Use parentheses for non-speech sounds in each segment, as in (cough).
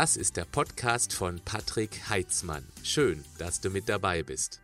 Das ist der Podcast von Patrick Heitzmann. Schön, dass du mit dabei bist.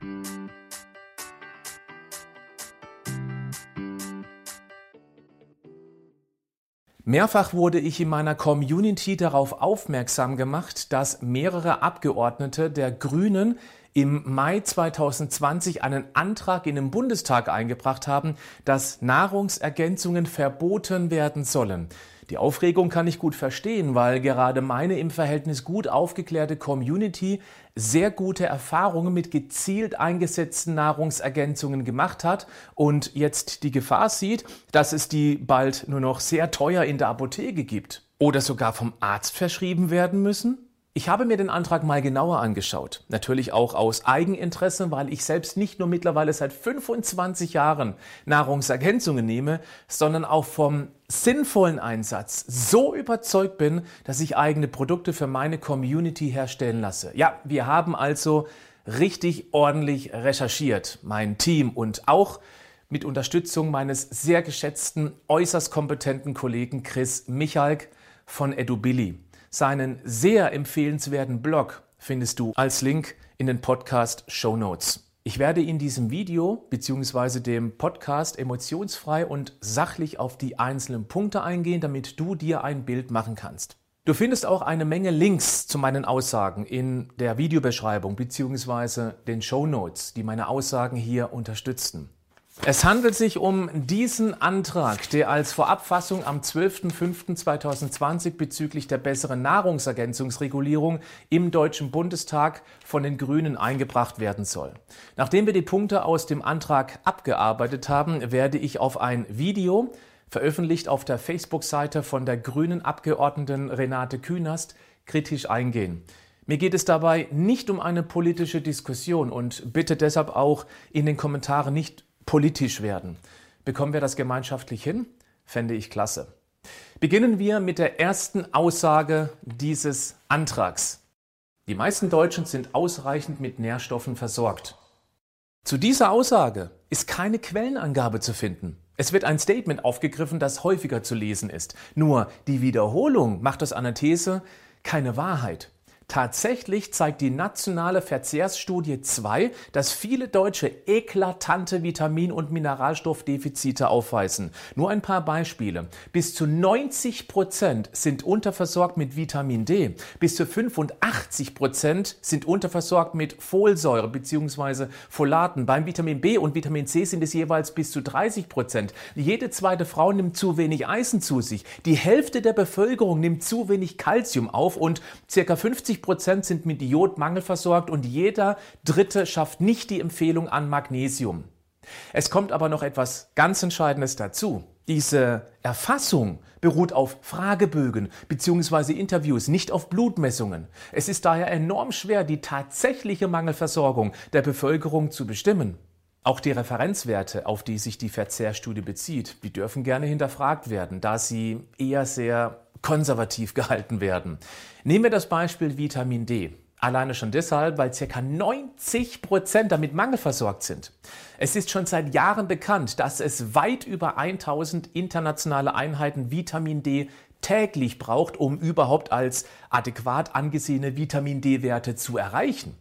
Mehrfach wurde ich in meiner Community darauf aufmerksam gemacht, dass mehrere Abgeordnete der Grünen im Mai 2020 einen Antrag in den Bundestag eingebracht haben, dass Nahrungsergänzungen verboten werden sollen. Die Aufregung kann ich gut verstehen, weil gerade meine im Verhältnis gut aufgeklärte Community sehr gute Erfahrungen mit gezielt eingesetzten Nahrungsergänzungen gemacht hat und jetzt die Gefahr sieht, dass es die bald nur noch sehr teuer in der Apotheke gibt oder sogar vom Arzt verschrieben werden müssen? Ich habe mir den Antrag mal genauer angeschaut. Natürlich auch aus Eigeninteresse, weil ich selbst nicht nur mittlerweile seit 25 Jahren Nahrungsergänzungen nehme, sondern auch vom sinnvollen Einsatz so überzeugt bin, dass ich eigene Produkte für meine Community herstellen lasse. Ja, wir haben also richtig ordentlich recherchiert, mein Team und auch mit Unterstützung meines sehr geschätzten, äußerst kompetenten Kollegen Chris Michalk von EduBilly. Seinen sehr empfehlenswerten Blog findest du als Link in den Podcast Show Notes. Ich werde in diesem Video bzw. dem Podcast emotionsfrei und sachlich auf die einzelnen Punkte eingehen, damit du dir ein Bild machen kannst. Du findest auch eine Menge Links zu meinen Aussagen in der Videobeschreibung bzw. den Show Notes, die meine Aussagen hier unterstützen. Es handelt sich um diesen Antrag, der als Vorabfassung am 12.05.2020 bezüglich der besseren Nahrungsergänzungsregulierung im Deutschen Bundestag von den Grünen eingebracht werden soll. Nachdem wir die Punkte aus dem Antrag abgearbeitet haben, werde ich auf ein Video, veröffentlicht auf der Facebook-Seite von der grünen Abgeordneten Renate Künast, kritisch eingehen. Mir geht es dabei nicht um eine politische Diskussion und bitte deshalb auch in den Kommentaren nicht politisch werden. Bekommen wir das gemeinschaftlich hin? Fände ich klasse. Beginnen wir mit der ersten Aussage dieses Antrags. Die meisten Deutschen sind ausreichend mit Nährstoffen versorgt. Zu dieser Aussage ist keine Quellenangabe zu finden. Es wird ein Statement aufgegriffen, das häufiger zu lesen ist. Nur die Wiederholung macht aus einer These keine Wahrheit. Tatsächlich zeigt die nationale Verzehrsstudie 2, dass viele Deutsche eklatante Vitamin- und Mineralstoffdefizite aufweisen. Nur ein paar Beispiele. Bis zu 90 Prozent sind unterversorgt mit Vitamin D. Bis zu 85 Prozent sind unterversorgt mit Folsäure bzw. Folaten. Beim Vitamin B und Vitamin C sind es jeweils bis zu 30 Prozent. Jede zweite Frau nimmt zu wenig Eisen zu sich. Die Hälfte der Bevölkerung nimmt zu wenig Kalzium auf und circa 50 50 Prozent sind mit Jodmangel versorgt und jeder Dritte schafft nicht die Empfehlung an Magnesium. Es kommt aber noch etwas ganz Entscheidendes dazu. Diese Erfassung beruht auf Fragebögen bzw. Interviews, nicht auf Blutmessungen. Es ist daher enorm schwer, die tatsächliche Mangelversorgung der Bevölkerung zu bestimmen. Auch die Referenzwerte, auf die sich die Verzehrstudie bezieht, die dürfen gerne hinterfragt werden, da sie eher sehr konservativ gehalten werden. Nehmen wir das Beispiel Vitamin D. Alleine schon deshalb, weil ca. 90 Prozent damit mangelversorgt sind. Es ist schon seit Jahren bekannt, dass es weit über 1000 internationale Einheiten Vitamin D täglich braucht, um überhaupt als adäquat angesehene Vitamin D-Werte zu erreichen.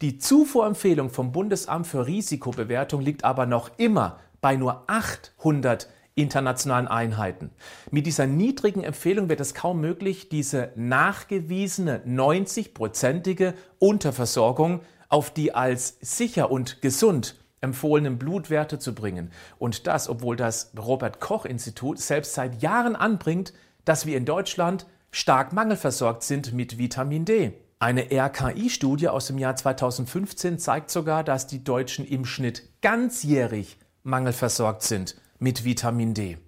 Die Zufuhrempfehlung vom Bundesamt für Risikobewertung liegt aber noch immer bei nur 800 internationalen Einheiten. Mit dieser niedrigen Empfehlung wird es kaum möglich, diese nachgewiesene 90-prozentige Unterversorgung auf die als sicher und gesund empfohlenen Blutwerte zu bringen. Und das, obwohl das Robert Koch Institut selbst seit Jahren anbringt, dass wir in Deutschland stark mangelversorgt sind mit Vitamin D. Eine RKI-Studie aus dem Jahr 2015 zeigt sogar, dass die Deutschen im Schnitt ganzjährig mangelversorgt sind mit Vitamin D.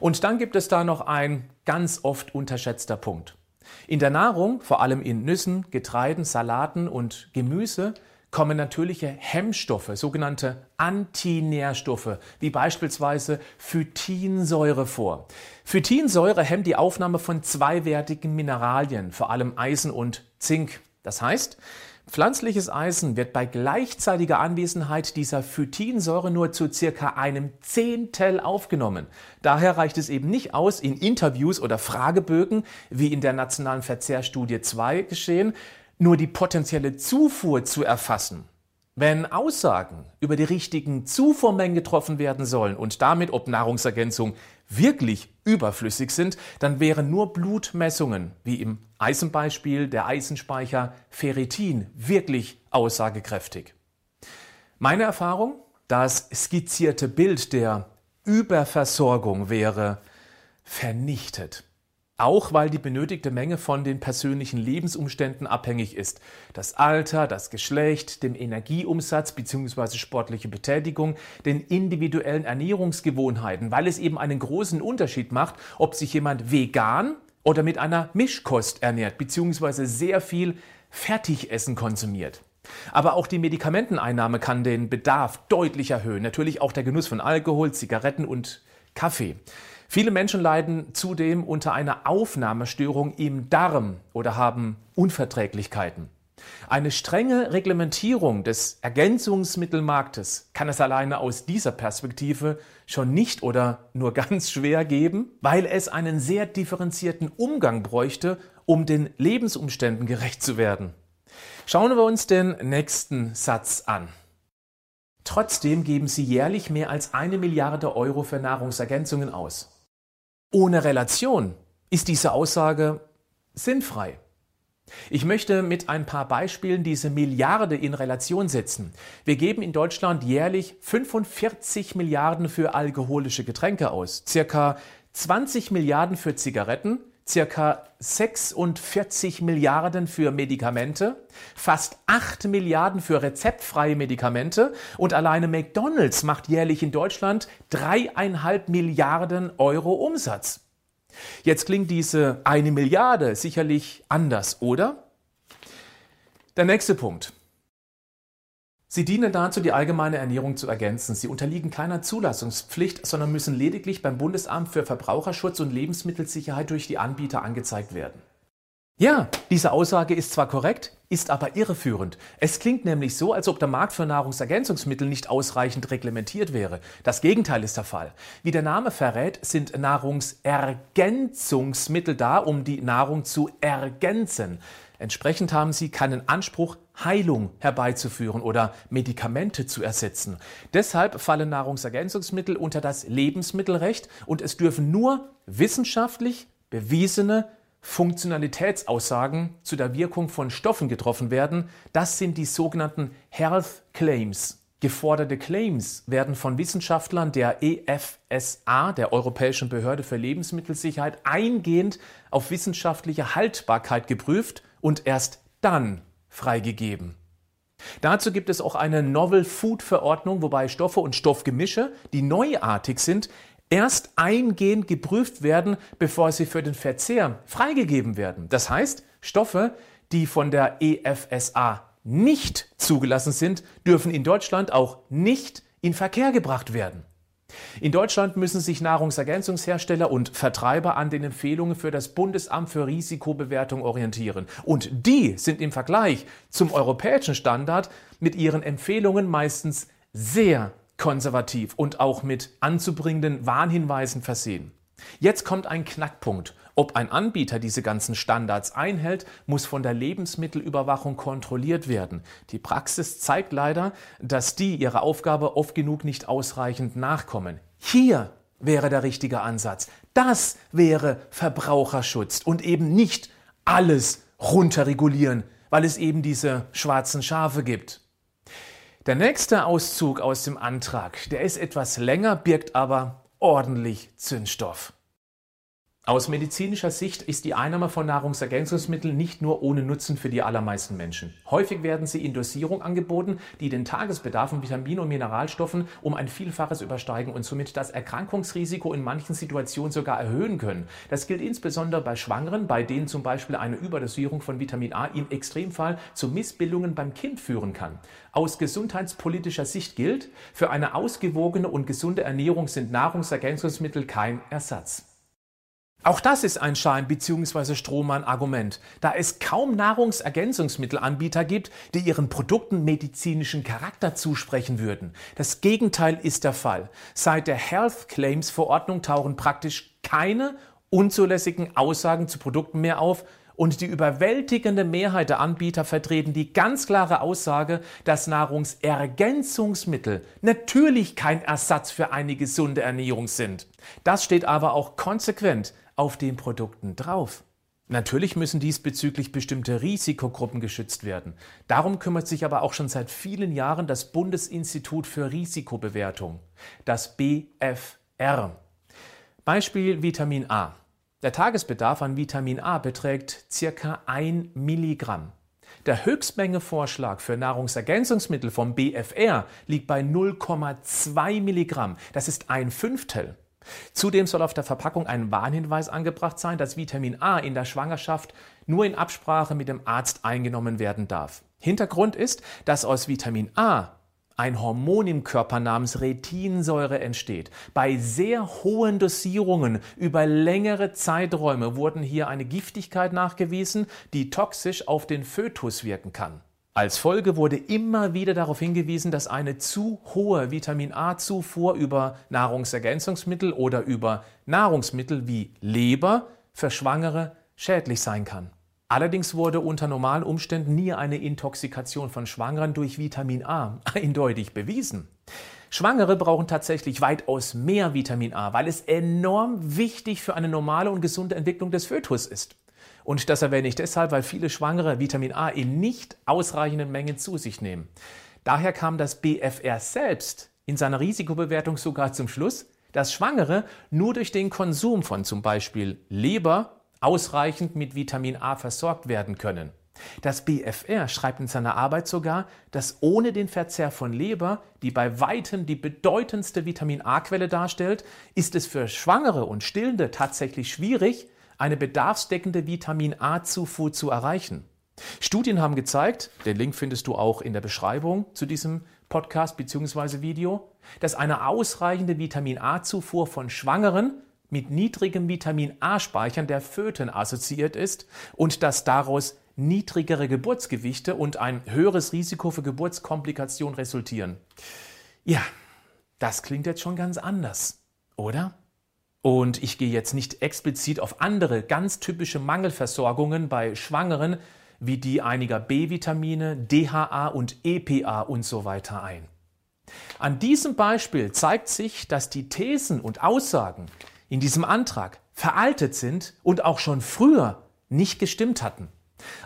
Und dann gibt es da noch ein ganz oft unterschätzter Punkt. In der Nahrung, vor allem in Nüssen, Getreiden, Salaten und Gemüse, kommen natürliche Hemmstoffe, sogenannte Antinährstoffe, wie beispielsweise Phytinsäure vor. Phytinsäure hemmt die Aufnahme von zweiwertigen Mineralien, vor allem Eisen und Zink. Das heißt, Pflanzliches Eisen wird bei gleichzeitiger Anwesenheit dieser Phytinsäure nur zu circa einem Zehntel aufgenommen. Daher reicht es eben nicht aus, in Interviews oder Fragebögen, wie in der nationalen Verzehrstudie 2 geschehen, nur die potenzielle Zufuhr zu erfassen. Wenn Aussagen über die richtigen Zufuhrmengen getroffen werden sollen und damit, ob Nahrungsergänzung wirklich überflüssig sind, dann wären nur Blutmessungen, wie im Eisenbeispiel der Eisenspeicher Ferritin, wirklich aussagekräftig. Meine Erfahrung, das skizzierte Bild der Überversorgung wäre vernichtet. Auch weil die benötigte Menge von den persönlichen Lebensumständen abhängig ist. Das Alter, das Geschlecht, dem Energieumsatz bzw. sportliche Betätigung, den individuellen Ernährungsgewohnheiten, weil es eben einen großen Unterschied macht, ob sich jemand vegan oder mit einer Mischkost ernährt bzw. sehr viel Fertigessen konsumiert. Aber auch die Medikamenteneinnahme kann den Bedarf deutlich erhöhen. Natürlich auch der Genuss von Alkohol, Zigaretten und Kaffee. Viele Menschen leiden zudem unter einer Aufnahmestörung im Darm oder haben Unverträglichkeiten. Eine strenge Reglementierung des Ergänzungsmittelmarktes kann es alleine aus dieser Perspektive schon nicht oder nur (laughs) ganz schwer geben, weil es einen sehr differenzierten Umgang bräuchte, um den Lebensumständen gerecht zu werden. Schauen wir uns den nächsten Satz an. Trotzdem geben sie jährlich mehr als eine Milliarde Euro für Nahrungsergänzungen aus. Ohne Relation ist diese Aussage sinnfrei. Ich möchte mit ein paar Beispielen diese Milliarde in Relation setzen. Wir geben in Deutschland jährlich 45 Milliarden für alkoholische Getränke aus, circa 20 Milliarden für Zigaretten, circa 46 Milliarden für Medikamente, fast 8 Milliarden für rezeptfreie Medikamente und alleine McDonald's macht jährlich in Deutschland dreieinhalb Milliarden Euro Umsatz. Jetzt klingt diese eine Milliarde sicherlich anders, oder? Der nächste Punkt. Sie dienen dazu, die allgemeine Ernährung zu ergänzen. Sie unterliegen keiner Zulassungspflicht, sondern müssen lediglich beim Bundesamt für Verbraucherschutz und Lebensmittelsicherheit durch die Anbieter angezeigt werden. Ja, diese Aussage ist zwar korrekt, ist aber irreführend. Es klingt nämlich so, als ob der Markt für Nahrungsergänzungsmittel nicht ausreichend reglementiert wäre. Das Gegenteil ist der Fall. Wie der Name verrät, sind Nahrungsergänzungsmittel da, um die Nahrung zu ergänzen. Entsprechend haben sie keinen Anspruch, Heilung herbeizuführen oder Medikamente zu ersetzen. Deshalb fallen Nahrungsergänzungsmittel unter das Lebensmittelrecht und es dürfen nur wissenschaftlich bewiesene Funktionalitätsaussagen zu der Wirkung von Stoffen getroffen werden. Das sind die sogenannten Health Claims. Geforderte Claims werden von Wissenschaftlern der EFSA, der Europäischen Behörde für Lebensmittelsicherheit, eingehend auf wissenschaftliche Haltbarkeit geprüft und erst dann freigegeben. Dazu gibt es auch eine Novel Food Verordnung, wobei Stoffe und Stoffgemische, die neuartig sind, erst eingehend geprüft werden, bevor sie für den Verzehr freigegeben werden. Das heißt, Stoffe, die von der EFSA nicht zugelassen sind, dürfen in Deutschland auch nicht in Verkehr gebracht werden. In Deutschland müssen sich Nahrungsergänzungshersteller und Vertreiber an den Empfehlungen für das Bundesamt für Risikobewertung orientieren. Und die sind im Vergleich zum europäischen Standard mit ihren Empfehlungen meistens sehr konservativ und auch mit anzubringenden Warnhinweisen versehen. Jetzt kommt ein Knackpunkt. Ob ein Anbieter diese ganzen Standards einhält, muss von der Lebensmittelüberwachung kontrolliert werden. Die Praxis zeigt leider, dass die ihrer Aufgabe oft genug nicht ausreichend nachkommen. Hier wäre der richtige Ansatz. Das wäre Verbraucherschutz und eben nicht alles runterregulieren, weil es eben diese schwarzen Schafe gibt. Der nächste Auszug aus dem Antrag, der ist etwas länger, birgt aber ordentlich Zündstoff. Aus medizinischer Sicht ist die Einnahme von Nahrungsergänzungsmitteln nicht nur ohne Nutzen für die allermeisten Menschen. Häufig werden sie in Dosierung angeboten, die den Tagesbedarf an Vitamin- und Mineralstoffen um ein Vielfaches übersteigen und somit das Erkrankungsrisiko in manchen Situationen sogar erhöhen können. Das gilt insbesondere bei Schwangeren, bei denen zum Beispiel eine Überdosierung von Vitamin A im Extremfall zu Missbildungen beim Kind führen kann. Aus gesundheitspolitischer Sicht gilt, für eine ausgewogene und gesunde Ernährung sind Nahrungsergänzungsmittel kein Ersatz. Auch das ist ein Schein- bzw. Strohmann-Argument, da es kaum Nahrungsergänzungsmittelanbieter gibt, die ihren Produkten medizinischen Charakter zusprechen würden. Das Gegenteil ist der Fall. Seit der Health Claims Verordnung tauchen praktisch keine unzulässigen Aussagen zu Produkten mehr auf, und die überwältigende Mehrheit der Anbieter vertreten die ganz klare Aussage, dass Nahrungsergänzungsmittel natürlich kein Ersatz für eine gesunde Ernährung sind. Das steht aber auch konsequent auf den Produkten drauf. Natürlich müssen diesbezüglich bestimmte Risikogruppen geschützt werden. Darum kümmert sich aber auch schon seit vielen Jahren das Bundesinstitut für Risikobewertung, das BFR. Beispiel Vitamin A. Der Tagesbedarf an Vitamin A beträgt ca. 1 Milligramm. Der Höchstmengevorschlag für Nahrungsergänzungsmittel vom BFR liegt bei 0,2 Milligramm. Das ist ein Fünftel. Zudem soll auf der Verpackung ein Warnhinweis angebracht sein, dass Vitamin A in der Schwangerschaft nur in Absprache mit dem Arzt eingenommen werden darf. Hintergrund ist, dass aus Vitamin A ein Hormon im Körper namens Retinsäure entsteht. Bei sehr hohen Dosierungen über längere Zeiträume wurden hier eine Giftigkeit nachgewiesen, die toxisch auf den Fötus wirken kann. Als Folge wurde immer wieder darauf hingewiesen, dass eine zu hohe Vitamin A-Zufuhr über Nahrungsergänzungsmittel oder über Nahrungsmittel wie Leber für Schwangere schädlich sein kann. Allerdings wurde unter normalen Umständen nie eine Intoxikation von Schwangeren durch Vitamin A (laughs) eindeutig bewiesen. Schwangere brauchen tatsächlich weitaus mehr Vitamin A, weil es enorm wichtig für eine normale und gesunde Entwicklung des Fötus ist. Und das erwähne ich deshalb, weil viele Schwangere Vitamin A in nicht ausreichenden Mengen zu sich nehmen. Daher kam das BFR selbst in seiner Risikobewertung sogar zum Schluss, dass Schwangere nur durch den Konsum von zum Beispiel Leber ausreichend mit Vitamin A versorgt werden können. Das BFR schreibt in seiner Arbeit sogar, dass ohne den Verzehr von Leber, die bei weitem die bedeutendste Vitamin A-Quelle darstellt, ist es für Schwangere und Stillende tatsächlich schwierig, eine bedarfsdeckende Vitamin A-Zufuhr zu erreichen. Studien haben gezeigt, den Link findest du auch in der Beschreibung zu diesem Podcast bzw. Video, dass eine ausreichende Vitamin A-Zufuhr von Schwangeren mit niedrigem Vitamin A-Speichern der Föten assoziiert ist und dass daraus niedrigere Geburtsgewichte und ein höheres Risiko für Geburtskomplikationen resultieren. Ja, das klingt jetzt schon ganz anders, oder? Und ich gehe jetzt nicht explizit auf andere ganz typische Mangelversorgungen bei Schwangeren wie die einiger B-Vitamine, DHA und EPA und so weiter ein. An diesem Beispiel zeigt sich, dass die Thesen und Aussagen, in diesem Antrag veraltet sind und auch schon früher nicht gestimmt hatten.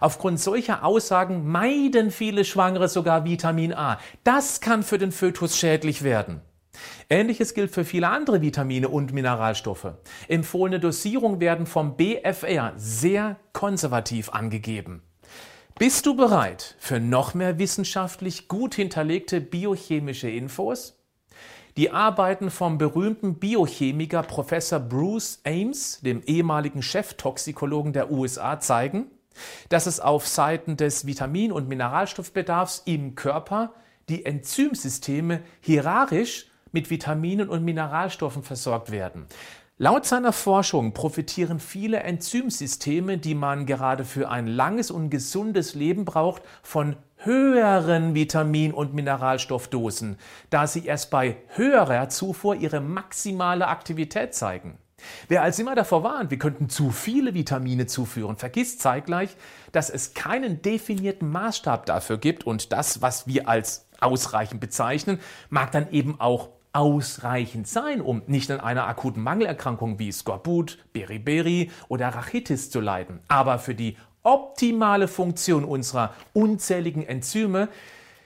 Aufgrund solcher Aussagen meiden viele Schwangere sogar Vitamin A. Das kann für den Fötus schädlich werden. Ähnliches gilt für viele andere Vitamine und Mineralstoffe. Empfohlene Dosierungen werden vom BFR sehr konservativ angegeben. Bist du bereit für noch mehr wissenschaftlich gut hinterlegte biochemische Infos? Die Arbeiten vom berühmten Biochemiker Professor Bruce Ames, dem ehemaligen Cheftoxikologen der USA, zeigen, dass es auf Seiten des Vitamin- und Mineralstoffbedarfs im Körper die Enzymsysteme hierarchisch mit Vitaminen und Mineralstoffen versorgt werden. Laut seiner Forschung profitieren viele Enzymsysteme, die man gerade für ein langes und gesundes Leben braucht, von höheren Vitamin- und Mineralstoffdosen, da sie erst bei höherer Zufuhr ihre maximale Aktivität zeigen. Wer als immer davor warnt, wir könnten zu viele Vitamine zuführen, vergisst zeitgleich, dass es keinen definierten Maßstab dafür gibt und das, was wir als ausreichend bezeichnen, mag dann eben auch ausreichend sein, um nicht an einer akuten Mangelerkrankung wie Skorbut, Beriberi oder Rachitis zu leiden. Aber für die optimale Funktion unserer unzähligen Enzyme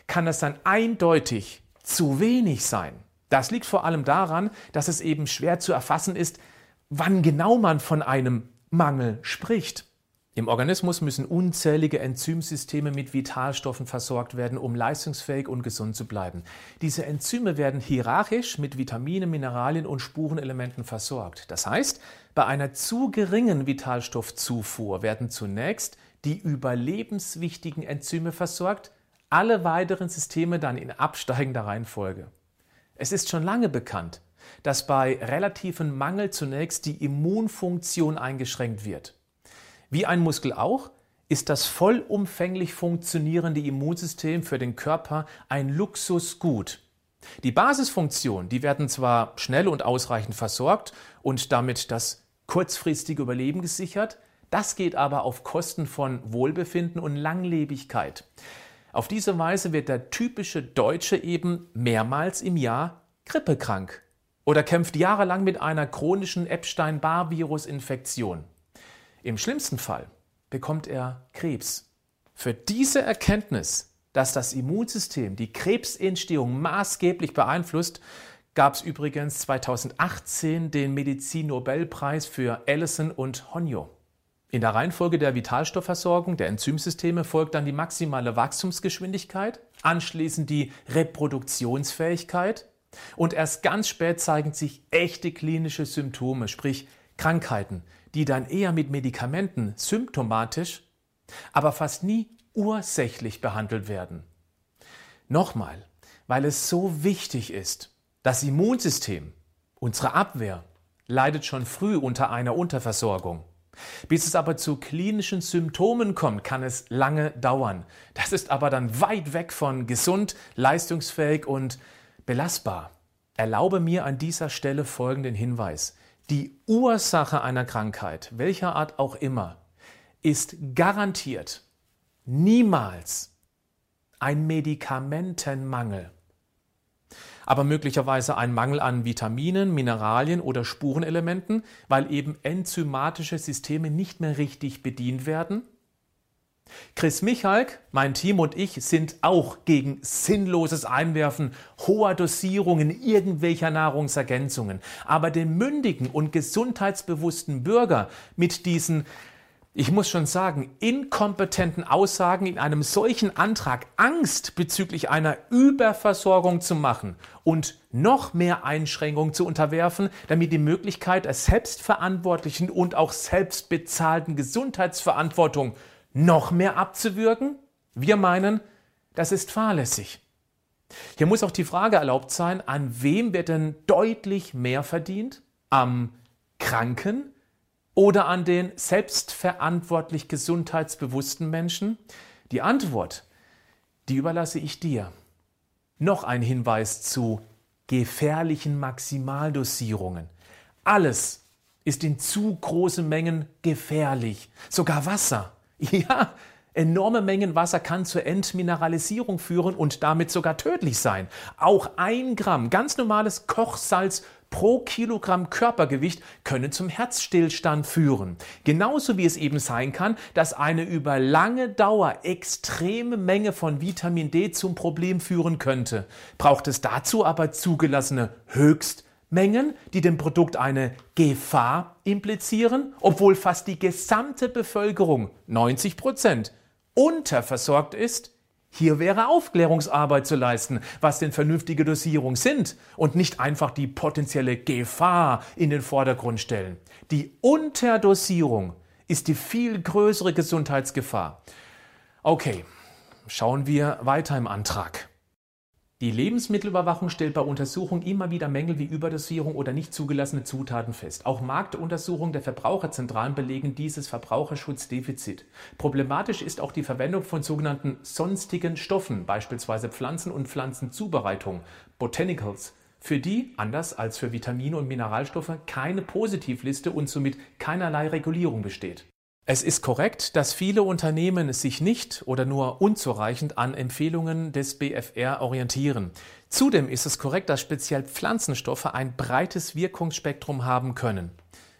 kann das dann eindeutig zu wenig sein. Das liegt vor allem daran, dass es eben schwer zu erfassen ist, wann genau man von einem Mangel spricht. Im Organismus müssen unzählige Enzymsysteme mit Vitalstoffen versorgt werden, um leistungsfähig und gesund zu bleiben. Diese Enzyme werden hierarchisch mit Vitaminen, Mineralien und Spurenelementen versorgt. Das heißt, bei einer zu geringen Vitalstoffzufuhr werden zunächst die überlebenswichtigen Enzyme versorgt, alle weiteren Systeme dann in absteigender Reihenfolge. Es ist schon lange bekannt, dass bei relativem Mangel zunächst die Immunfunktion eingeschränkt wird. Wie ein Muskel auch, ist das vollumfänglich funktionierende Immunsystem für den Körper ein Luxusgut. Die Basisfunktionen, die werden zwar schnell und ausreichend versorgt und damit das kurzfristige Überleben gesichert, das geht aber auf Kosten von Wohlbefinden und Langlebigkeit. Auf diese Weise wird der typische Deutsche eben mehrmals im Jahr grippekrank oder kämpft jahrelang mit einer chronischen Epstein-Barr-Virus-Infektion. Im schlimmsten Fall bekommt er Krebs. Für diese Erkenntnis, dass das Immunsystem die Krebsentstehung maßgeblich beeinflusst, gab es übrigens 2018 den Medizin-Nobelpreis für Allison und Honjo. In der Reihenfolge der Vitalstoffversorgung der Enzymsysteme folgt dann die maximale Wachstumsgeschwindigkeit, anschließend die Reproduktionsfähigkeit und erst ganz spät zeigen sich echte klinische Symptome, sprich Krankheiten, die dann eher mit Medikamenten symptomatisch, aber fast nie ursächlich behandelt werden. Nochmal, weil es so wichtig ist, das Immunsystem, unsere Abwehr, leidet schon früh unter einer Unterversorgung. Bis es aber zu klinischen Symptomen kommt, kann es lange dauern. Das ist aber dann weit weg von gesund, leistungsfähig und belastbar. Erlaube mir an dieser Stelle folgenden Hinweis. Die Ursache einer Krankheit, welcher Art auch immer, ist garantiert niemals ein Medikamentenmangel aber möglicherweise ein Mangel an Vitaminen, Mineralien oder Spurenelementen, weil eben enzymatische Systeme nicht mehr richtig bedient werden? Chris Michalk, mein Team und ich sind auch gegen sinnloses Einwerfen hoher Dosierungen irgendwelcher Nahrungsergänzungen. Aber den mündigen und gesundheitsbewussten Bürger mit diesen ich muss schon sagen, inkompetenten Aussagen in einem solchen Antrag Angst bezüglich einer Überversorgung zu machen und noch mehr Einschränkungen zu unterwerfen, damit die Möglichkeit der selbstverantwortlichen und auch selbstbezahlten Gesundheitsverantwortung noch mehr abzuwürgen? Wir meinen, das ist fahrlässig. Hier muss auch die Frage erlaubt sein, an wem wird denn deutlich mehr verdient? Am Kranken? oder an den selbstverantwortlich gesundheitsbewussten Menschen? Die Antwort, die überlasse ich dir. Noch ein Hinweis zu gefährlichen Maximaldosierungen. Alles ist in zu großen Mengen gefährlich. Sogar Wasser. (laughs) Ja, enorme Mengen Wasser kann zur Entmineralisierung führen und damit sogar tödlich sein. Auch ein Gramm ganz normales Kochsalz pro Kilogramm Körpergewicht können zum Herzstillstand führen. Genauso wie es eben sein kann, dass eine über lange Dauer extreme Menge von Vitamin D zum Problem führen könnte. Braucht es dazu aber zugelassene Höchstmengen, die dem Produkt eine Gefahr implizieren, obwohl fast die gesamte Bevölkerung 90 Prozent unterversorgt ist? Hier wäre Aufklärungsarbeit zu leisten, was denn vernünftige Dosierung sind und nicht einfach die potenzielle Gefahr in den Vordergrund stellen. Die Unterdosierung ist die viel größere Gesundheitsgefahr. Okay, schauen wir weiter im Antrag. Die Lebensmittelüberwachung stellt bei Untersuchungen immer wieder Mängel wie Überdosierung oder nicht zugelassene Zutaten fest. Auch Marktuntersuchungen der Verbraucherzentralen belegen dieses Verbraucherschutzdefizit. Problematisch ist auch die Verwendung von sogenannten sonstigen Stoffen, beispielsweise Pflanzen- und Pflanzenzubereitung, Botanicals, für die, anders als für Vitamine und Mineralstoffe, keine Positivliste und somit keinerlei Regulierung besteht. Es ist korrekt, dass viele Unternehmen sich nicht oder nur unzureichend an Empfehlungen des BFR orientieren. Zudem ist es korrekt, dass speziell Pflanzenstoffe ein breites Wirkungsspektrum haben können.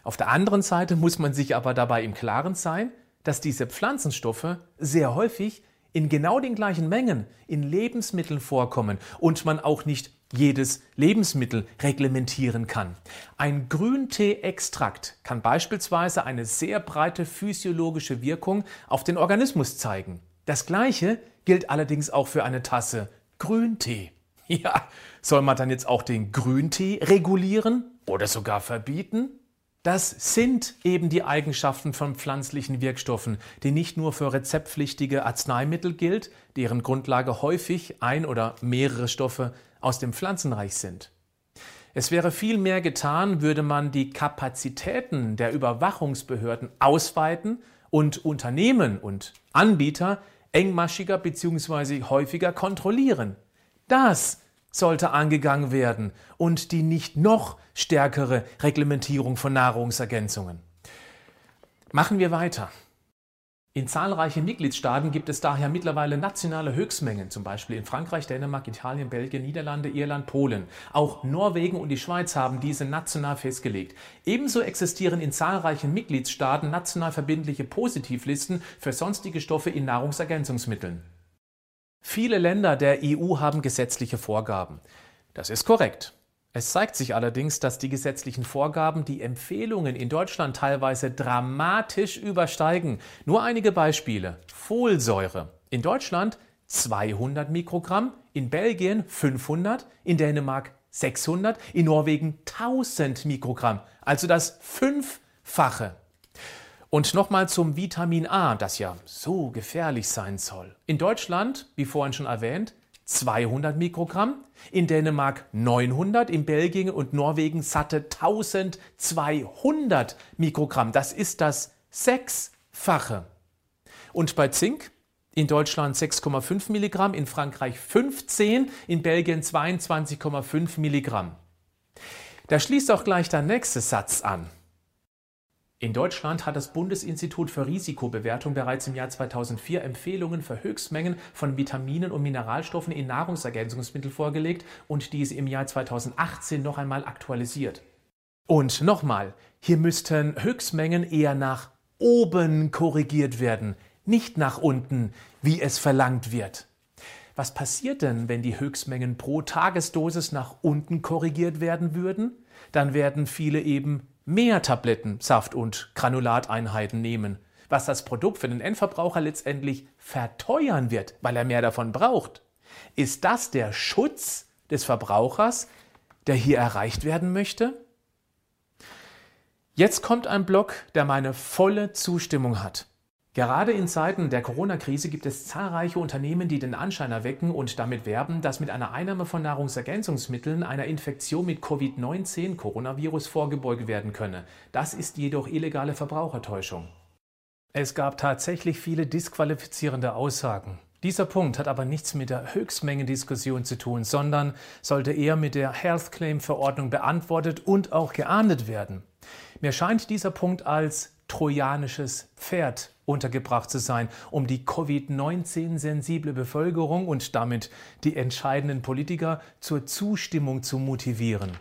Auf der anderen Seite muss man sich aber dabei im Klaren sein, dass diese Pflanzenstoffe sehr häufig in genau den gleichen Mengen in Lebensmitteln vorkommen und man auch nicht jedes Lebensmittel reglementieren kann. Ein Grüntee-Extrakt kann beispielsweise eine sehr breite physiologische Wirkung auf den Organismus zeigen. Das gleiche gilt allerdings auch für eine Tasse Grüntee. (laughs) Ja, soll man dann jetzt auch den Grüntee regulieren oder sogar verbieten? Das sind eben die Eigenschaften von pflanzlichen Wirkstoffen, die nicht nur für rezeptpflichtige Arzneimittel gilt, deren Grundlage häufig ein oder mehrere Stoffe aus dem Pflanzenreich sind. Es wäre viel mehr getan, würde man die Kapazitäten der Überwachungsbehörden ausweiten und Unternehmen und Anbieter engmaschiger bzw. häufiger kontrollieren. Das sollte angegangen werden und die nicht noch stärkere Reglementierung von Nahrungsergänzungen. Machen wir weiter. In zahlreichen Mitgliedstaaten gibt es daher mittlerweile nationale Höchstmengen, zum Beispiel in Frankreich, Dänemark, Italien, Belgien, Niederlande, Irland, Polen. Auch Norwegen und die Schweiz haben diese national festgelegt. Ebenso existieren in zahlreichen Mitgliedstaaten national verbindliche Positivlisten für sonstige Stoffe in Nahrungsergänzungsmitteln. Viele Länder der EU haben gesetzliche Vorgaben. Das ist korrekt. Es zeigt sich allerdings, dass die gesetzlichen Vorgaben die Empfehlungen in Deutschland teilweise dramatisch übersteigen. Nur einige Beispiele. Folsäure. In Deutschland 200 Mikrogramm, in Belgien 500, in Dänemark 600, in Norwegen 1000 Mikrogramm. Also das Fünffache. Und nochmal zum Vitamin A, das ja so gefährlich sein soll. In Deutschland, wie vorhin schon erwähnt, 200 Mikrogramm, in Dänemark 900, in Belgien und Norwegen satte 1200 Mikrogramm. Das ist das Sechsfache. Und bei Zink in Deutschland 6,5 Milligramm, in Frankreich 15, in Belgien 22,5 Milligramm. Da schließt auch gleich der nächste Satz an. In Deutschland hat das Bundesinstitut für Risikobewertung bereits im Jahr 2004 Empfehlungen für Höchstmengen von Vitaminen und Mineralstoffen in Nahrungsergänzungsmittel vorgelegt und diese im Jahr 2018 noch einmal aktualisiert. Und nochmal, hier müssten Höchstmengen eher nach oben korrigiert werden, nicht nach unten, wie es verlangt wird. Was passiert denn, wenn die Höchstmengen pro Tagesdosis nach unten korrigiert werden würden? Dann werden viele eben mehr Tabletten, Saft und Granulateinheiten nehmen, was das Produkt für den Endverbraucher letztendlich verteuern wird, weil er mehr davon braucht. Ist das der Schutz des Verbrauchers, der hier erreicht werden möchte? Jetzt kommt ein Block, der meine volle Zustimmung hat. Gerade in Zeiten der Corona-Krise gibt es zahlreiche Unternehmen, die den Anschein erwecken und damit werben, dass mit einer Einnahme von Nahrungsergänzungsmitteln einer Infektion mit Covid-19 Coronavirus vorgebeugt werden könne. Das ist jedoch illegale Verbrauchertäuschung. Es gab tatsächlich viele disqualifizierende Aussagen. Dieser Punkt hat aber nichts mit der Höchstmengendiskussion zu tun, sondern sollte eher mit der Health Claim Verordnung beantwortet und auch geahndet werden. Mir scheint dieser Punkt als trojanisches Pferd untergebracht zu sein, um die Covid-19-sensible Bevölkerung und damit die entscheidenden Politiker zur Zustimmung zu motivieren.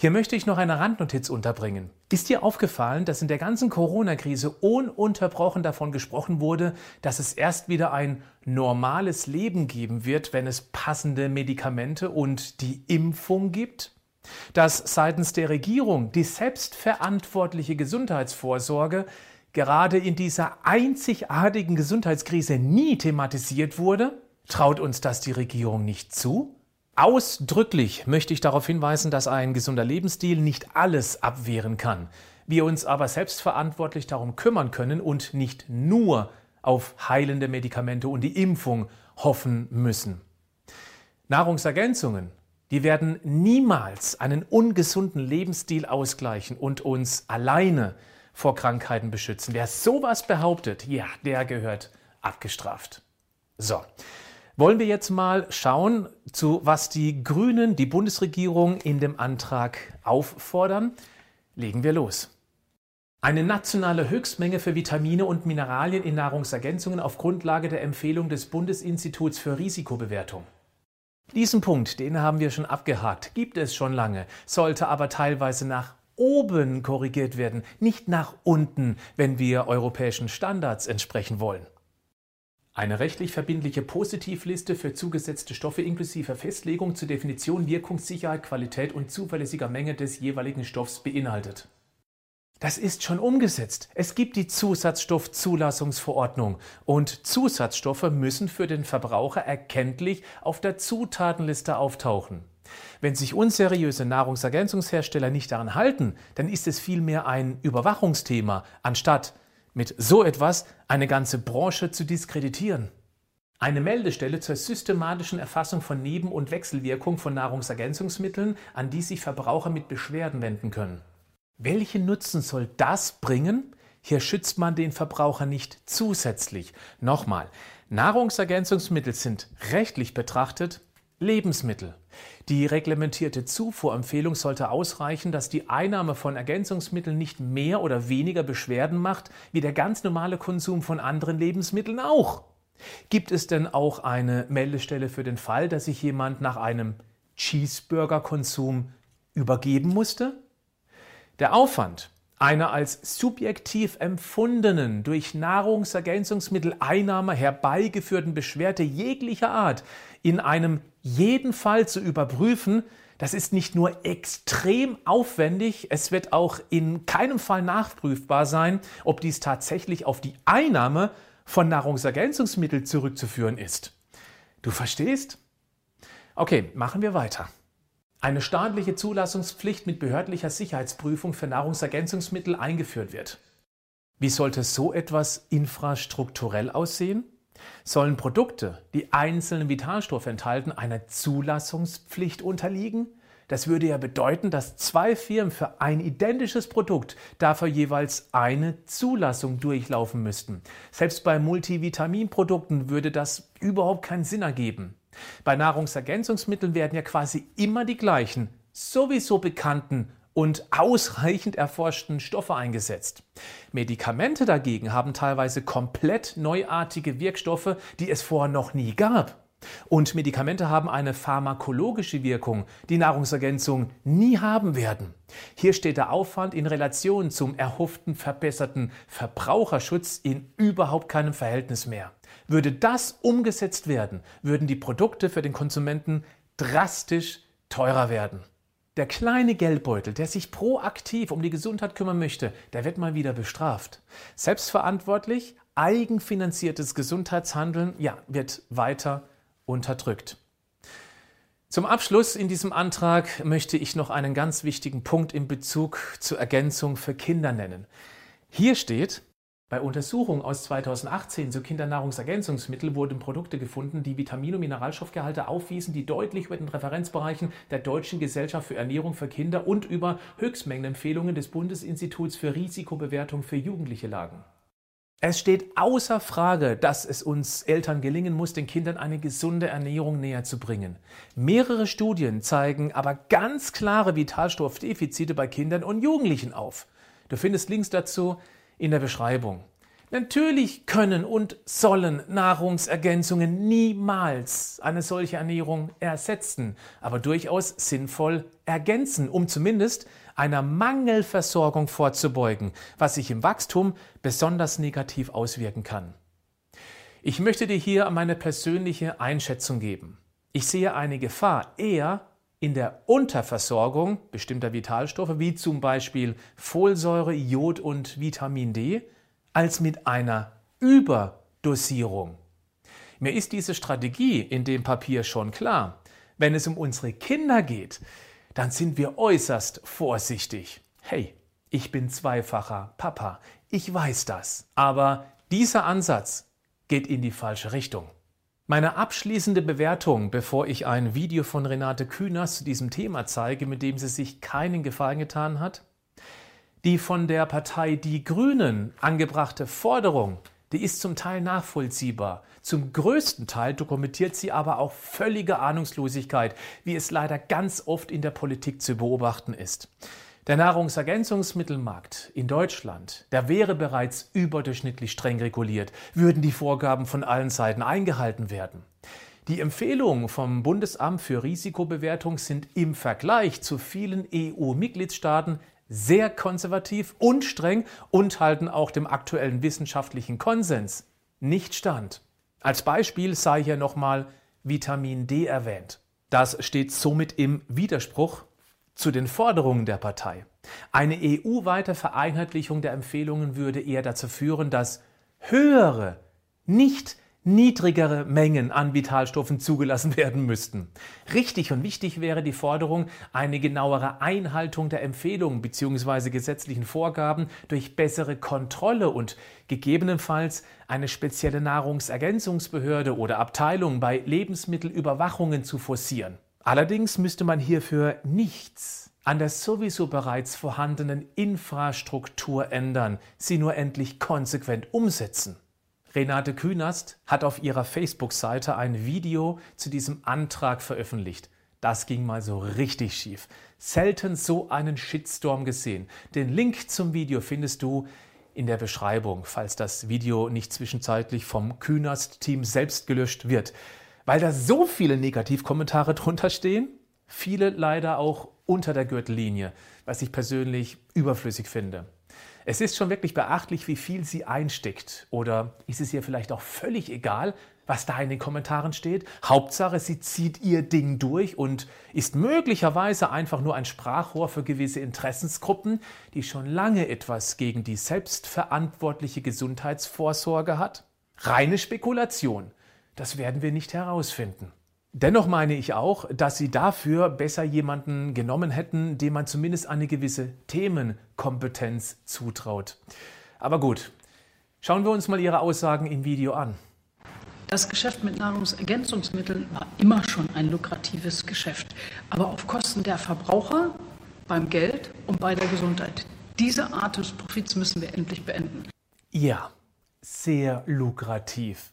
Hier möchte ich noch eine Randnotiz unterbringen. Ist dir aufgefallen, dass in der ganzen Corona-Krise ununterbrochen davon gesprochen wurde, dass es erst wieder ein normales Leben geben wird, wenn es passende Medikamente und die Impfung gibt? Dass seitens der Regierung die selbstverantwortliche Gesundheitsvorsorge gerade in dieser einzigartigen Gesundheitskrise nie thematisiert wurde? Traut uns das die Regierung nicht zu? Ausdrücklich möchte ich darauf hinweisen, dass ein gesunder Lebensstil nicht alles abwehren kann. Wir uns aber selbstverantwortlich darum kümmern können und nicht nur auf heilende Medikamente und die Impfung hoffen müssen. Nahrungsergänzungen, die werden niemals einen ungesunden Lebensstil ausgleichen und uns alleine vor Krankheiten beschützen. Wer sowas behauptet, ja, der gehört abgestraft. So. Wollen wir jetzt mal schauen, zu was die Grünen, die Bundesregierung in dem Antrag auffordern? Legen wir los. Eine nationale Höchstmenge für Vitamine und Mineralien in Nahrungsergänzungen auf Grundlage der Empfehlung des Bundesinstituts für Risikobewertung. Diesen Punkt, den haben wir schon abgehakt, gibt es schon lange, sollte aber teilweise nach oben korrigiert werden, nicht nach unten, wenn wir europäischen Standards entsprechen wollen. Eine rechtlich verbindliche Positivliste für zugesetzte Stoffe inklusive Festlegung zur Definition Wirkungssicherheit, Qualität und zuverlässiger Menge des jeweiligen Stoffs beinhaltet. Das ist schon umgesetzt. Es gibt die Zusatzstoffzulassungsverordnung und Zusatzstoffe müssen für den Verbraucher erkenntlich auf der Zutatenliste auftauchen. Wenn sich unseriöse Nahrungsergänzungshersteller nicht daran halten, dann ist es vielmehr ein Überwachungsthema, anstatt mit so etwas eine ganze Branche zu diskreditieren. Eine Meldestelle zur systematischen Erfassung von Neben- und Wechselwirkungen von Nahrungsergänzungsmitteln, an die sich Verbraucher mit Beschwerden wenden können. Welchen Nutzen soll das bringen? Hier schützt man den Verbraucher nicht zusätzlich. Nochmal, Nahrungsergänzungsmittel sind rechtlich betrachtet Lebensmittel. Die reglementierte Zufuhrempfehlung sollte ausreichen, dass die Einnahme von Ergänzungsmitteln nicht mehr oder weniger Beschwerden macht, wie der ganz normale Konsum von anderen Lebensmitteln auch. Gibt es denn auch eine Meldestelle für den Fall, dass sich jemand nach einem Cheeseburger-Konsum übergeben musste? Der Aufwand einer als subjektiv empfundenen, durch Nahrungsergänzungsmitteleinnahme herbeigeführten Beschwerde jeglicher Art in einem jeden Fall zu überprüfen, das ist nicht nur extrem aufwendig, es wird auch in keinem Fall nachprüfbar sein, ob dies tatsächlich auf die Einnahme von Nahrungsergänzungsmitteln zurückzuführen ist. Du verstehst? Okay, machen wir weiter. Eine staatliche Zulassungspflicht mit behördlicher Sicherheitsprüfung für Nahrungsergänzungsmittel eingeführt wird. Wie sollte so etwas infrastrukturell aussehen? Sollen Produkte, die einzelne Vitalstoffe enthalten, einer Zulassungspflicht unterliegen? Das würde ja bedeuten, dass zwei Firmen für ein identisches Produkt dafür jeweils eine Zulassung durchlaufen müssten. Selbst bei Multivitaminprodukten würde das überhaupt keinen Sinn ergeben. Bei Nahrungsergänzungsmitteln werden ja quasi immer die gleichen, sowieso bekannten und ausreichend erforschten Stoffe eingesetzt. Medikamente dagegen haben teilweise komplett neuartige Wirkstoffe, die es vorher noch nie gab. Und Medikamente haben eine pharmakologische Wirkung, die Nahrungsergänzung nie haben werden. Hier steht der Aufwand in Relation zum erhofften verbesserten Verbraucherschutz in überhaupt keinem Verhältnis mehr. Würde das umgesetzt werden, würden die Produkte für den Konsumenten drastisch teurer werden. Der kleine Geldbeutel, der sich proaktiv um die Gesundheit kümmern möchte, der wird mal wieder bestraft. Selbstverantwortlich, eigenfinanziertes Gesundheitshandeln, ja, wird weiter unterdrückt. Zum Abschluss in diesem Antrag möchte ich noch einen ganz wichtigen Punkt in Bezug zur Ergänzung für Kinder nennen. Hier steht, bei Untersuchungen aus 2018 zu Kindernahrungsergänzungsmitteln wurden Produkte gefunden, die Vitamin- und Mineralstoffgehalte aufwiesen, die deutlich über den Referenzbereichen der Deutschen Gesellschaft für Ernährung für Kinder und über Höchstmengenempfehlungen des Bundesinstituts für Risikobewertung für Jugendliche lagen. Es steht außer Frage, dass es uns Eltern gelingen muss, den Kindern eine gesunde Ernährung näher zu bringen. Mehrere Studien zeigen aber ganz klare Vitalstoffdefizite bei Kindern und Jugendlichen auf. Du findest Links dazu in der Beschreibung. Natürlich können und sollen Nahrungsergänzungen niemals eine solche Ernährung ersetzen, aber durchaus sinnvoll ergänzen, um zumindest einer Mangelversorgung vorzubeugen, was sich im Wachstum besonders negativ auswirken kann. Ich möchte dir hier meine persönliche Einschätzung geben. Ich sehe eine Gefahr eher in der Unterversorgung bestimmter Vitalstoffe, wie zum Beispiel Folsäure, Jod und Vitamin D, als mit einer Überdosierung. Mir ist diese Strategie in dem Papier schon klar. Wenn es um unsere Kinder geht, dann sind wir äußerst vorsichtig. Hey, ich bin zweifacher Papa, ich weiß das. Aber dieser Ansatz geht in die falsche Richtung. Meine abschließende Bewertung, bevor ich ein Video von Renate Kühners zu diesem Thema zeige, mit dem sie sich keinen Gefallen getan hat. Die von der Partei Die Grünen angebrachte Forderung, die ist zum Teil nachvollziehbar. Zum größten Teil dokumentiert sie aber auch völlige Ahnungslosigkeit, wie es leider ganz oft in der Politik zu beobachten ist. Der Nahrungsergänzungsmittelmarkt in Deutschland, der wäre bereits überdurchschnittlich streng reguliert, würden die Vorgaben von allen Seiten eingehalten werden. Die Empfehlungen vom Bundesamt für Risikobewertung sind im Vergleich zu vielen EU-Mitgliedstaaten sehr konservativ und streng und halten auch dem aktuellen wissenschaftlichen Konsens nicht stand. Als Beispiel sei hier nochmal Vitamin D erwähnt. Das steht somit im Widerspruch zu den Forderungen der Partei. Eine EU-weite Vereinheitlichung der Empfehlungen würde eher dazu führen, dass höhere, nicht niedrigere Mengen an Vitalstoffen zugelassen werden müssten. Richtig und wichtig wäre die Forderung, eine genauere Einhaltung der Empfehlungen bzw. gesetzlichen Vorgaben durch bessere Kontrolle und gegebenenfalls eine spezielle Nahrungsergänzungsbehörde oder Abteilung bei Lebensmittelüberwachungen zu forcieren. Allerdings müsste man hierfür nichts an der sowieso bereits vorhandenen Infrastruktur ändern, sie nur endlich konsequent umsetzen. Renate Künast hat auf ihrer Facebook-Seite ein Video zu diesem Antrag veröffentlicht. Das ging mal so richtig schief. Selten so einen Shitstorm gesehen. Den Link zum Video findest du in der Beschreibung, falls das Video nicht zwischenzeitlich vom Künast-Team selbst gelöscht wird. Weil da so viele Negativkommentare drunter stehen, viele leider auch unter der Gürtellinie, was ich persönlich überflüssig finde. Es ist schon wirklich beachtlich, wie viel sie einsteckt. Oder ist es ihr vielleicht auch völlig egal, was da in den Kommentaren steht? Hauptsache, sie zieht ihr Ding durch und ist möglicherweise einfach nur ein Sprachrohr für gewisse Interessensgruppen, die schon lange etwas gegen die selbstverantwortliche Gesundheitsvorsorge hat? Reine Spekulation. Das werden wir nicht herausfinden. Dennoch meine ich auch, dass sie dafür besser jemanden genommen hätten, dem man zumindest eine gewisse Themenkompetenz zutraut. Aber gut, schauen wir uns mal ihre Aussagen im Video an. Das Geschäft mit Nahrungsergänzungsmitteln war immer schon ein lukratives Geschäft, aber auf Kosten der Verbraucher, beim Geld und bei der Gesundheit. Diese Art des Profits müssen wir endlich beenden. Ja, sehr lukrativ.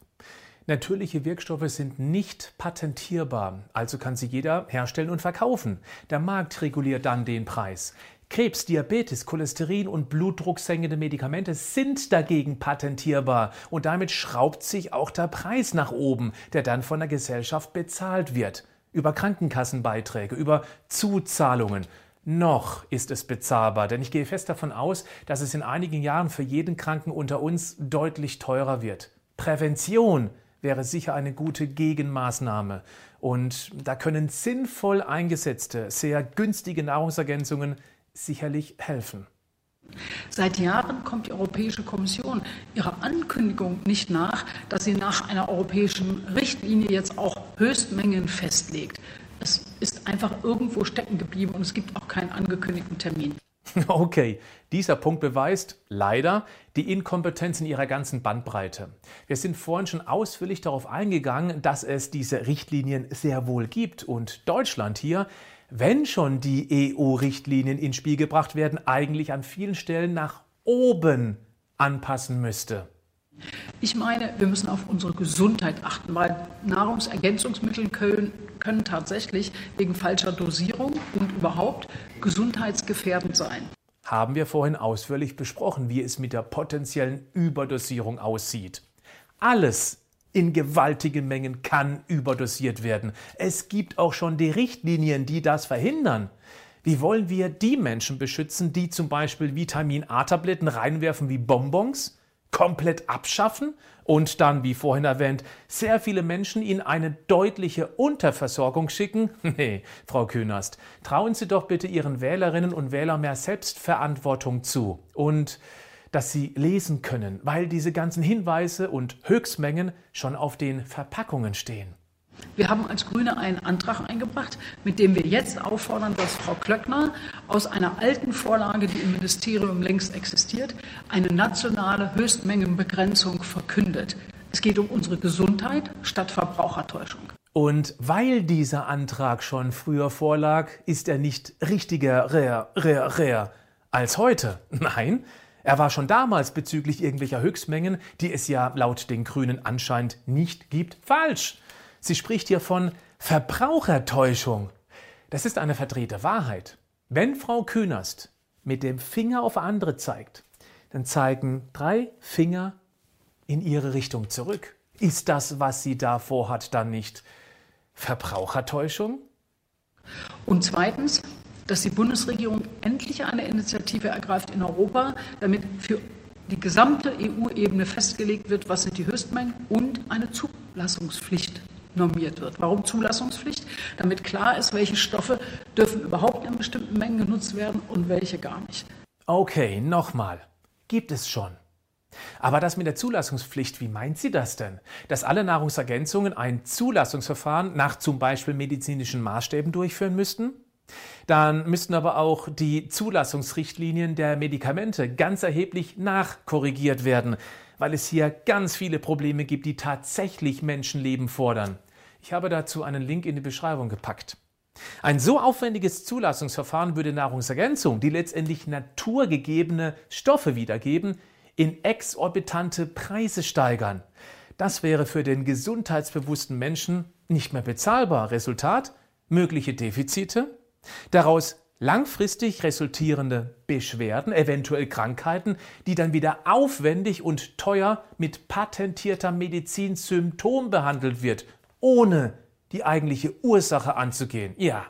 Natürliche Wirkstoffe sind nicht patentierbar, also kann sie jeder herstellen und verkaufen. Der Markt reguliert dann den Preis. Krebs, Diabetes, Cholesterin und blutdrucksenkende Medikamente sind dagegen patentierbar und damit schraubt sich auch der Preis nach oben, der dann von der Gesellschaft bezahlt wird. Über Krankenkassenbeiträge, über Zuzahlungen. Noch ist es bezahlbar, denn ich gehe fest davon aus, dass es in einigen Jahren für jeden Kranken unter uns deutlich teurer wird. Prävention wäre sicher eine gute Gegenmaßnahme. Und da können sinnvoll eingesetzte, sehr günstige Nahrungsergänzungen sicherlich helfen. Seit Jahren kommt die Europäische Kommission ihrer Ankündigung nicht nach, dass sie nach einer europäischen Richtlinie jetzt auch Höchstmengen festlegt. Es ist einfach irgendwo stecken geblieben und es gibt auch keinen angekündigten Termin. (laughs) Okay, dieser Punkt beweist leider die Inkompetenz in ihrer ganzen Bandbreite. Wir sind vorhin schon ausführlich darauf eingegangen, dass es diese Richtlinien sehr wohl gibt und Deutschland hier, wenn schon die EU-Richtlinien ins Spiel gebracht werden, eigentlich an vielen Stellen nach oben anpassen müsste. Ich meine, wir müssen auf unsere Gesundheit achten, weil Nahrungsergänzungsmittel können, können tatsächlich wegen falscher Dosierung und überhaupt gesundheitsgefährdend sein. Haben wir vorhin ausführlich besprochen, wie es mit der potenziellen Überdosierung aussieht. Alles in gewaltigen Mengen kann überdosiert werden. Es gibt auch schon die Richtlinien, die das verhindern. Wie wollen wir die Menschen beschützen, die zum Beispiel Vitamin A-Tabletten reinwerfen wie Bonbons? Komplett abschaffen und dann, wie vorhin erwähnt, sehr viele Menschen in eine deutliche Unterversorgung schicken? (laughs) Nee, Frau Künast, trauen Sie doch bitte Ihren Wählerinnen und Wählern mehr Selbstverantwortung zu und dass sie lesen können, weil diese ganzen Hinweise und Höchstmengen schon auf den Verpackungen stehen. Wir haben als Grüne einen Antrag eingebracht, mit dem wir jetzt auffordern, dass Frau Klöckner aus einer alten Vorlage, die im Ministerium längst existiert, eine nationale Höchstmengenbegrenzung verkündet. Es geht um unsere Gesundheit statt Verbrauchertäuschung. Und weil dieser Antrag schon früher vorlag, ist er nicht richtiger rer, rer, rer als heute. (laughs) Nein, er war schon damals bezüglich irgendwelcher Höchstmengen, die es ja laut den Grünen anscheinend nicht gibt, falsch. Sie spricht hier von Verbrauchertäuschung. Das ist eine verdrehte Wahrheit. Wenn Frau Künast mit dem Finger auf andere zeigt, dann zeigen drei Finger in ihre Richtung zurück. Ist das, was sie da vorhat, dann nicht Verbrauchertäuschung? Und zweitens, dass die Bundesregierung endlich eine Initiative ergreift in Europa, damit für die gesamte EU-Ebene festgelegt wird, was sind die Höchstmengen und eine Zulassungspflicht normiert wird. Warum Zulassungspflicht? Damit klar ist, welche Stoffe dürfen überhaupt in bestimmten Mengen genutzt werden und welche gar nicht. Okay, nochmal. Gibt es schon. Aber das mit der Zulassungspflicht, wie meint sie das denn? Dass alle Nahrungsergänzungen ein Zulassungsverfahren nach zum Beispiel medizinischen Maßstäben durchführen müssten? Dann müssten aber auch die Zulassungsrichtlinien der Medikamente ganz erheblich nachkorrigiert werden, weil es hier ganz viele Probleme gibt, die tatsächlich Menschenleben fordern. Ich habe dazu einen Link in die Beschreibung gepackt. Ein so aufwendiges Zulassungsverfahren würde Nahrungsergänzung, die letztendlich naturgegebene Stoffe wiedergeben, in exorbitante Preise steigern. Das wäre für den gesundheitsbewussten Menschen nicht mehr bezahlbar. Resultat? Mögliche Defizite, daraus langfristig resultierende Beschwerden, eventuell Krankheiten, die dann wieder aufwendig und teuer mit patentierter Medizin Symptom behandelt wird, ohne die eigentliche Ursache anzugehen. Ja,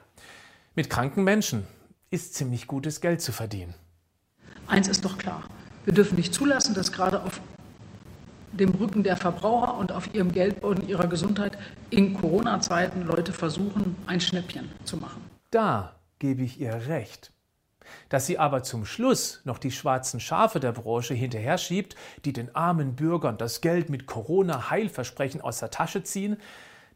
mit kranken Menschen ist ziemlich gutes Geld zu verdienen. Eins ist doch klar, wir dürfen nicht zulassen, dass gerade auf dem Rücken der Verbraucher und auf ihrem Geldboden, ihrer Gesundheit in Corona-Zeiten Leute versuchen, ein Schnäppchen zu machen. Da gebe ich ihr recht. Dass sie aber zum Schluss noch die schwarzen Schafe der Branche hinterher schiebt, die den armen Bürgern das Geld mit Corona-Heilversprechen aus der Tasche ziehen,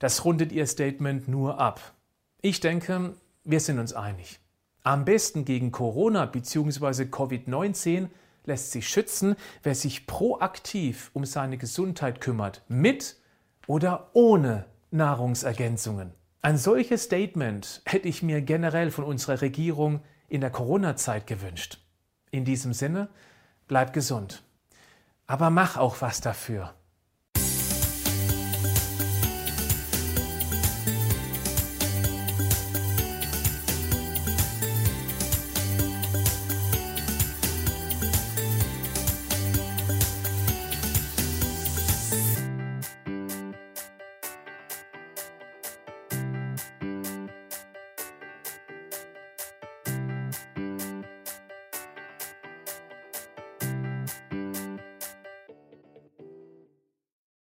das rundet ihr Statement nur ab. Ich denke, wir sind uns einig. Am besten gegen Corona bzw. Covid-19 lässt sich schützen, wer sich proaktiv um seine Gesundheit kümmert, mit oder ohne Nahrungsergänzungen. Ein solches Statement hätte ich mir generell von unserer Regierung in der Corona-Zeit gewünscht. In diesem Sinne, bleib gesund. Aber mach auch was dafür,